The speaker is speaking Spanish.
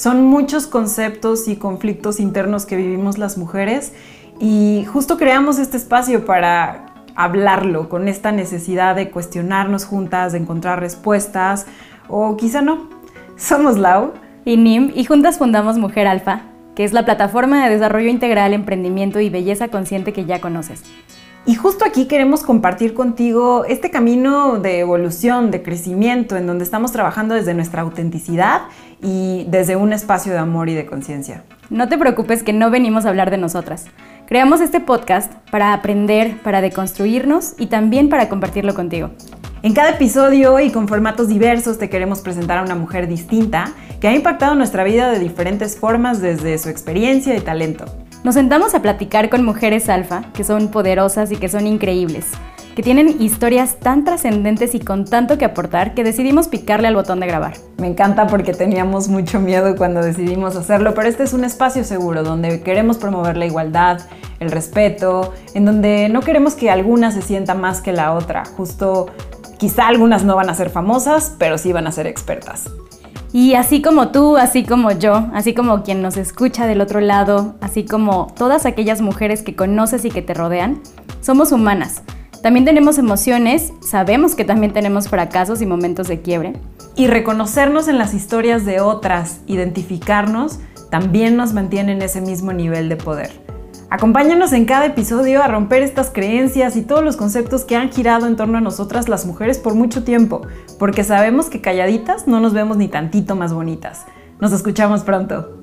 Son muchos conceptos y conflictos internos que vivimos las mujeres y justo creamos este espacio para hablarlo con esta necesidad de cuestionarnos juntas, de encontrar respuestas o quizá no. Somos Lau y Nim y juntas fundamos Mujer Alfa, que es la plataforma de desarrollo integral, emprendimiento y belleza consciente que ya conoces. Y justo aquí queremos compartir contigo este camino de evolución, de crecimiento, en donde estamos trabajando desde nuestra autenticidad y desde un espacio de amor y de conciencia. No te preocupes que no venimos a hablar de nosotras. Creamos este podcast para aprender, para deconstruirnos y también para compartirlo contigo. En cada episodio y con formatos diversos te queremos presentar a una mujer distinta que ha impactado nuestra vida de diferentes formas desde su experiencia y talento. Nos sentamos a platicar con mujeres alfa que son poderosas y que son increíbles, que tienen historias tan trascendentes y con tanto que aportar que decidimos picarle al botón de grabar. Me encanta porque teníamos mucho miedo cuando decidimos hacerlo, pero este es un espacio seguro donde queremos promover la igualdad, el respeto, en donde no queremos que alguna se sienta más que la otra. Justo quizá algunas no van a ser famosas, pero sí van a ser expertas. Y así como tú, así como yo, así como quien nos escucha del otro lado, así como todas aquellas mujeres que conoces y que te rodean, somos humanas. También tenemos emociones, sabemos que también tenemos fracasos y momentos de quiebre. Y reconocernos en las historias de otras, identificarnos, también nos mantiene en ese mismo nivel de poder. Acompáñanos en cada episodio a romper estas creencias y todos los conceptos que han girado en torno a nosotras las mujeres por mucho tiempo, porque sabemos que calladitas no nos vemos ni tantito más bonitas. Nos escuchamos pronto.